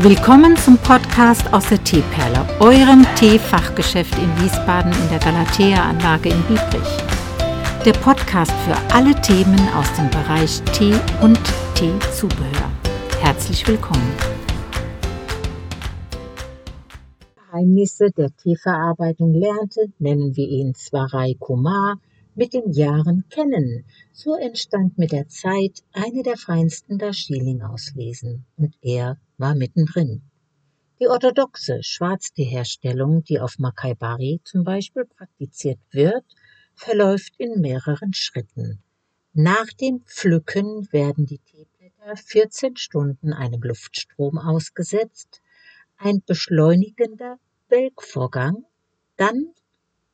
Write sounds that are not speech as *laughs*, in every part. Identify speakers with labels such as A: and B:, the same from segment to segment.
A: Willkommen zum Podcast aus der Teeperle, eurem Teefachgeschäft in Wiesbaden in der Galatea-Anlage in Biebrich. Der Podcast für alle Themen aus dem Bereich Tee und Teezubehör. Herzlich willkommen.
B: Geheimnisse der Teeverarbeitung lernte, nennen wir ihn Swarai Kumar, mit den Jahren kennen. So entstand mit der Zeit eine der feinsten Darjeeling-Auslesen und er war mittendrin. Die orthodoxe Schwarzteeherstellung, die auf Makaibari zum Beispiel praktiziert wird, verläuft in mehreren Schritten. Nach dem Pflücken werden die Teeblätter 14 Stunden einem Luftstrom ausgesetzt, ein beschleunigender Welkvorgang, dann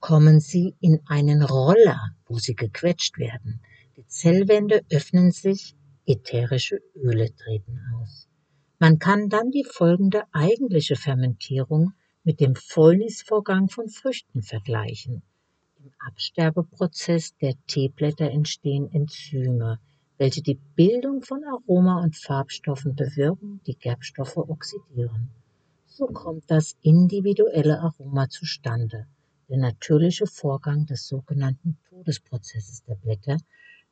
B: kommen sie in einen Roller, wo sie gequetscht werden. Die Zellwände öffnen sich, ätherische Öle treten aus. Man kann dann die folgende eigentliche Fermentierung mit dem Fäulnisvorgang von Früchten vergleichen. Im Absterbeprozess der Teeblätter entstehen Enzyme, welche die Bildung von Aroma- und Farbstoffen bewirken, die Gerbstoffe oxidieren. So kommt das individuelle Aroma zustande. Der natürliche Vorgang des sogenannten Todesprozesses der Blätter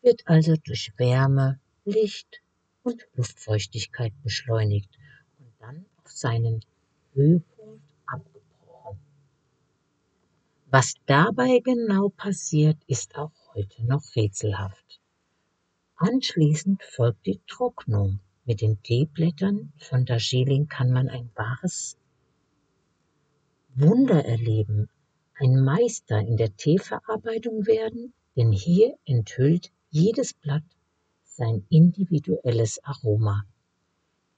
B: wird also durch Wärme, Licht und Luftfeuchtigkeit beschleunigt und dann auf seinen Höhepunkt abgebrochen. Was dabei genau passiert, ist auch heute noch rätselhaft. Anschließend folgt die Trocknung. Mit den Teeblättern von Darjeeling kann man ein wahres Wunder erleben, ein Meister in der Teeverarbeitung werden, denn hier enthüllt jedes Blatt sein individuelles Aroma.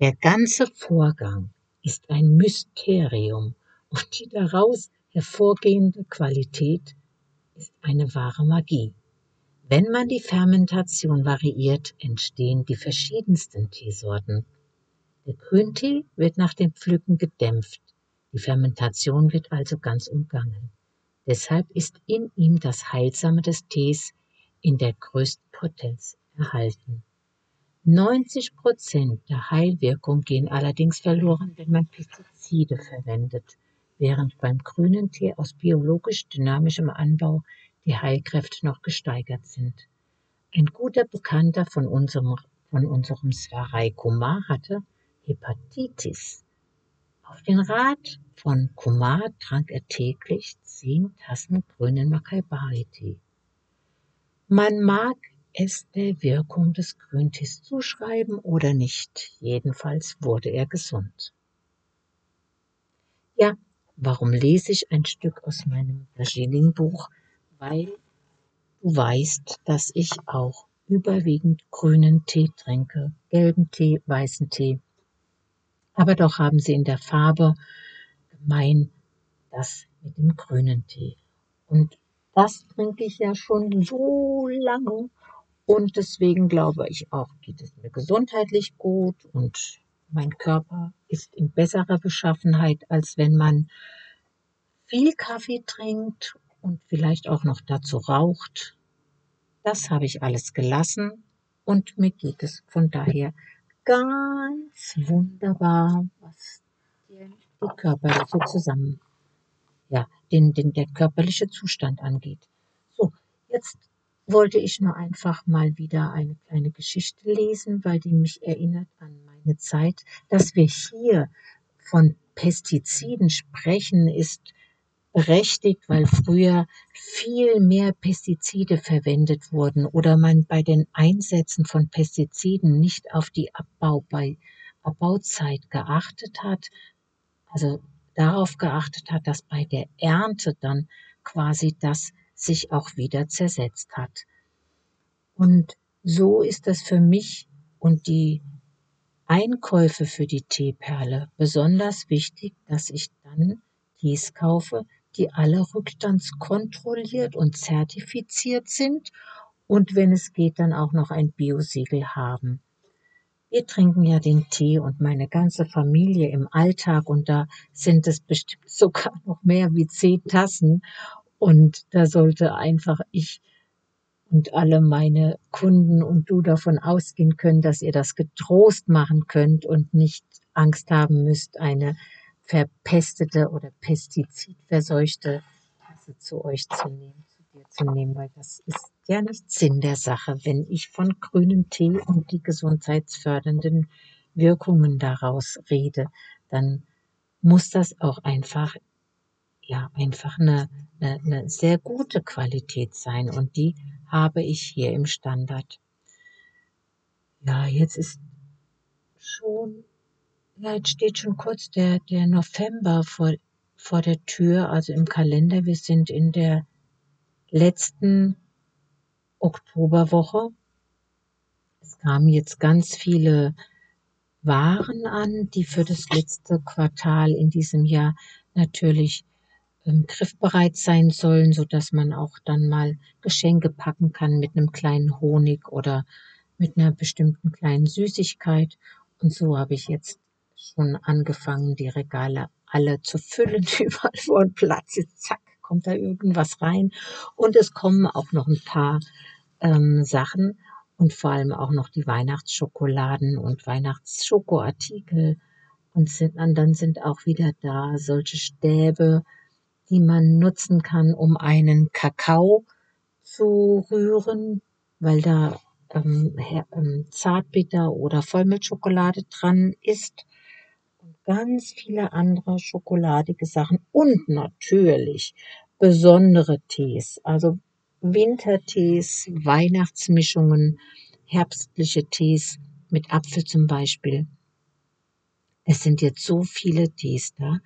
B: Der ganze Vorgang ist ein Mysterium und die daraus hervorgehende Qualität ist eine wahre Magie. Wenn man die Fermentation variiert, entstehen die verschiedensten Teesorten. Der Grüntee wird nach dem Pflücken gedämpft, die Fermentation wird also ganz umgangen. Deshalb ist in ihm das Heilsame des Tees in der größten Potenz erhalten. 90 Prozent der Heilwirkung gehen allerdings verloren, wenn man Pestizide verwendet, während beim grünen Tee aus biologisch dynamischem Anbau die Heilkräfte noch gesteigert sind. Ein guter Bekannter von unserem, von unserem Swarai Kumar hatte Hepatitis. Auf den Rat von Kumar trank er täglich zehn Tassen grünen Makaibari-Tee. Man mag es der Wirkung des Grüntees zuschreiben oder nicht, jedenfalls wurde er gesund. Ja, warum lese ich ein Stück aus meinem Darjeeling-Buch? Weil du weißt, dass ich auch überwiegend grünen Tee trinke, gelben Tee, weißen Tee. Aber doch haben sie in der Farbe gemein das mit dem grünen Tee. Und das trinke ich ja schon so lange und deswegen glaube ich auch, geht es mir gesundheitlich gut und mein Körper ist in besserer Beschaffenheit, als wenn man viel Kaffee trinkt und vielleicht auch noch dazu raucht. Das habe ich alles gelassen und mir geht es von daher ganz wunderbar, was die körperliche zusammen, ja, den, den, der körperliche Zustand angeht. So, jetzt wollte ich nur einfach mal wieder eine kleine Geschichte lesen, weil die mich erinnert an meine Zeit. Dass wir hier von Pestiziden sprechen, ist berechtigt, weil früher viel mehr Pestizide verwendet wurden oder man bei den Einsätzen von Pestiziden nicht auf die Abbau bei Abbauzeit geachtet hat, also darauf geachtet hat, dass bei der Ernte dann quasi das sich auch wieder zersetzt hat. Und so ist das für mich und die Einkäufe für die Teeperle besonders wichtig, dass ich dann Tees kaufe, die alle rückstandskontrolliert und zertifiziert sind und wenn es geht, dann auch noch ein Biosiegel haben. Wir trinken ja den Tee und meine ganze Familie im Alltag und da sind es bestimmt *laughs* sogar noch mehr wie zehn Tassen und da sollte einfach ich und alle meine Kunden und du davon ausgehen können, dass ihr das getrost machen könnt und nicht Angst haben müsst, eine verpestete oder pestizidverseuchte Tasse zu euch zu nehmen, zu dir zu nehmen, weil das ist ja nicht Sinn der Sache, wenn ich von grünem Tee und die gesundheitsfördernden Wirkungen daraus rede, dann muss das auch einfach ja einfach eine, eine, eine sehr gute Qualität sein und die habe ich hier im Standard. Ja, jetzt ist schon ja, jetzt steht schon kurz der, der November vor, vor der Tür, also im Kalender. Wir sind in der letzten Oktoberwoche. Es kamen jetzt ganz viele Waren an, die für das letzte Quartal in diesem Jahr natürlich ähm, griffbereit sein sollen, so dass man auch dann mal Geschenke packen kann mit einem kleinen Honig oder mit einer bestimmten kleinen Süßigkeit. Und so habe ich jetzt schon angefangen, die Regale alle zu füllen, *laughs* überall wo ein Platz ist, zack, kommt da irgendwas rein. Und es kommen auch noch ein paar ähm, Sachen und vor allem auch noch die Weihnachtsschokoladen und Weihnachtsschokoartikel. Und sind, und dann sind auch wieder da solche Stäbe, die man nutzen kann, um einen Kakao zu rühren, weil da ähm, ähm, Zartbitter oder Vollmilchschokolade dran ist ganz viele andere schokoladige Sachen und natürlich besondere Tees, also Wintertees, Weihnachtsmischungen, herbstliche Tees mit Apfel zum Beispiel. Es sind jetzt so viele Tees da,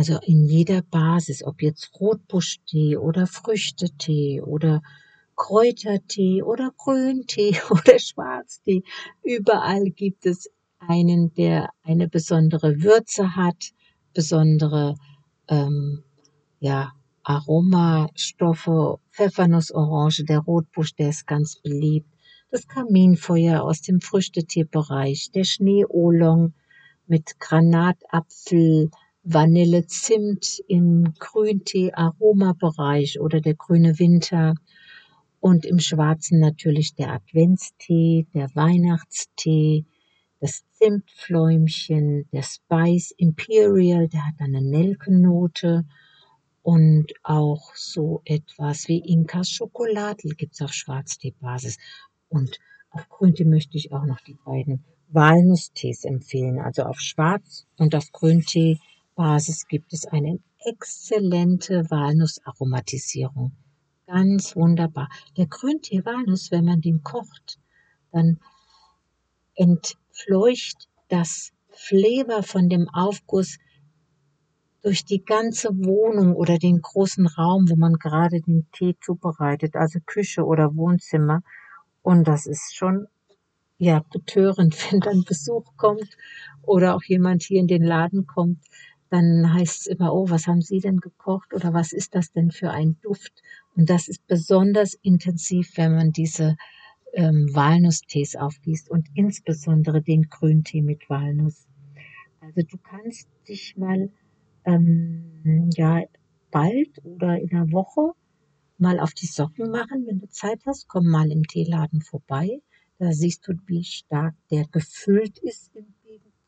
B: also in jeder Basis, ob jetzt Rotbuschtee oder Früchtetee oder Kräutertee oder Grüntee *laughs* oder Schwarztee, überall gibt es einen, der eine besondere Würze hat, besondere ähm, ja, Aromastoffe, Pfeffernussorange, der Rotbusch, der ist ganz beliebt, das Kaminfeuer aus dem Früchtetierbereich, der Schneeolong mit Granatapfel, Vanille, Zimt im Grüntee-Aromabereich oder der grüne Winter und im Schwarzen natürlich der Adventstee, der Weihnachtstee, das Zimtfläumchen, der Spice Imperial, der hat eine Nelkennote und auch so etwas wie Inkas Schokolade gibt's auf Schwarzteebasis. Und auf Grüntee möchte ich auch noch die beiden Walnusstees empfehlen. Also auf Schwarz- und auf Grüntee-Basis gibt es eine exzellente Walnussaromatisierung. Ganz wunderbar. Der Grüntee Walnuss, wenn man den kocht, dann entfleucht das Flavor von dem Aufguss durch die ganze Wohnung oder den großen Raum, wo man gerade den Tee zubereitet, also Küche oder Wohnzimmer. Und das ist schon ja betörend, *laughs* wenn dann Besuch kommt oder auch jemand hier in den Laden kommt, dann heißt es immer, oh, was haben Sie denn gekocht oder was ist das denn für ein Duft? Und das ist besonders intensiv, wenn man diese ähm, Walnusstees aufgießt und insbesondere den Grüntee mit Walnuss. Also du kannst dich mal ähm, ja bald oder in einer Woche mal auf die Socken machen, wenn du Zeit hast. Komm mal im Teeladen vorbei. Da siehst du, wie stark der gefüllt ist im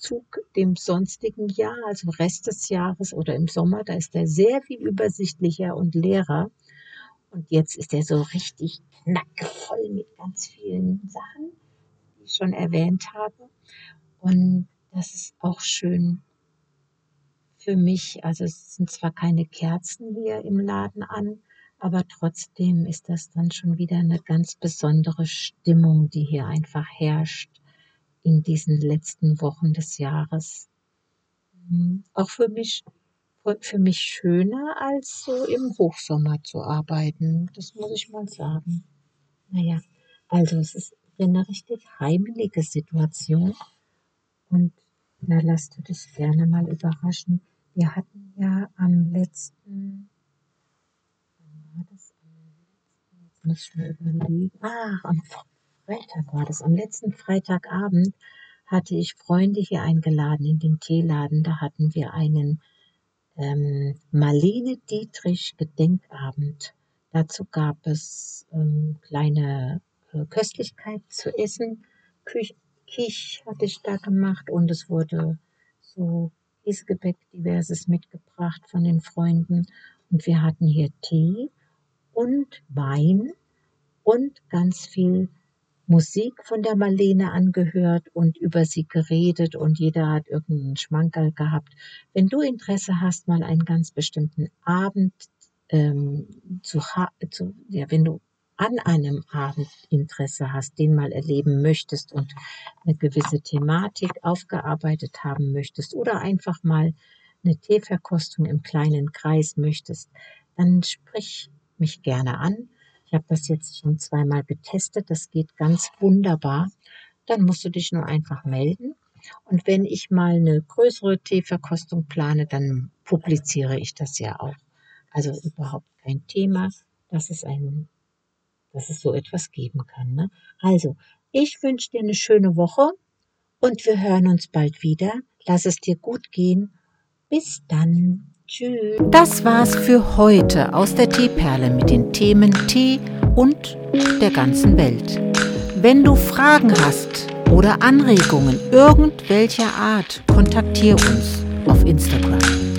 B: Gegenzug dem sonstigen Jahr, also Rest des Jahres oder im Sommer. Da ist er sehr viel übersichtlicher und leerer. Und jetzt ist er so richtig knackevoll mit ganz vielen Sachen, die ich schon erwähnt habe. Und das ist auch schön für mich. Also es sind zwar keine Kerzen hier im Laden an, aber trotzdem ist das dann schon wieder eine ganz besondere Stimmung, die hier einfach herrscht in diesen letzten Wochen des Jahres. Mhm. Auch für mich für mich schöner, als so im Hochsommer zu arbeiten. Das muss ich mal sagen. Naja, also es ist eine richtig heimelige Situation. Und da lasst du dich gerne mal überraschen. Wir hatten ja am letzten, wann war das jetzt muss ich mir überlegen, ah, am Freitag war das, am letzten Freitagabend hatte ich Freunde hier eingeladen in den Teeladen. Da hatten wir einen ähm, Marlene Dietrich Gedenkabend Dazu gab es ähm, kleine äh, Köstlichkeiten zu essen. Küch Kich hatte ich da gemacht und es wurde so Käsegebäck diverses mitgebracht von den Freunden. Und wir hatten hier Tee und Wein und ganz viel Musik von der Marlene angehört und über sie geredet und jeder hat irgendeinen Schmankerl gehabt. Wenn du Interesse hast, mal einen ganz bestimmten Abend ähm, zu, zu ja, wenn du an einem Abend Interesse hast, den mal erleben möchtest und eine gewisse Thematik aufgearbeitet haben möchtest oder einfach mal eine Teeverkostung im kleinen Kreis möchtest, dann sprich mich gerne an. Ich habe das jetzt schon zweimal getestet. Das geht ganz wunderbar. Dann musst du dich nur einfach melden. Und wenn ich mal eine größere Teeverkostung plane, dann publiziere ich das ja auch. Also überhaupt kein Thema, dass es ein, dass es so etwas geben kann. Ne? Also, ich wünsche dir eine schöne Woche und wir hören uns bald wieder. Lass es dir gut gehen. Bis dann. Tschüss.
A: Das war's für heute aus der Teeperle mit den Themen Tee und der ganzen Welt. Wenn du Fragen hast oder Anregungen irgendwelcher Art, kontaktiere uns auf Instagram.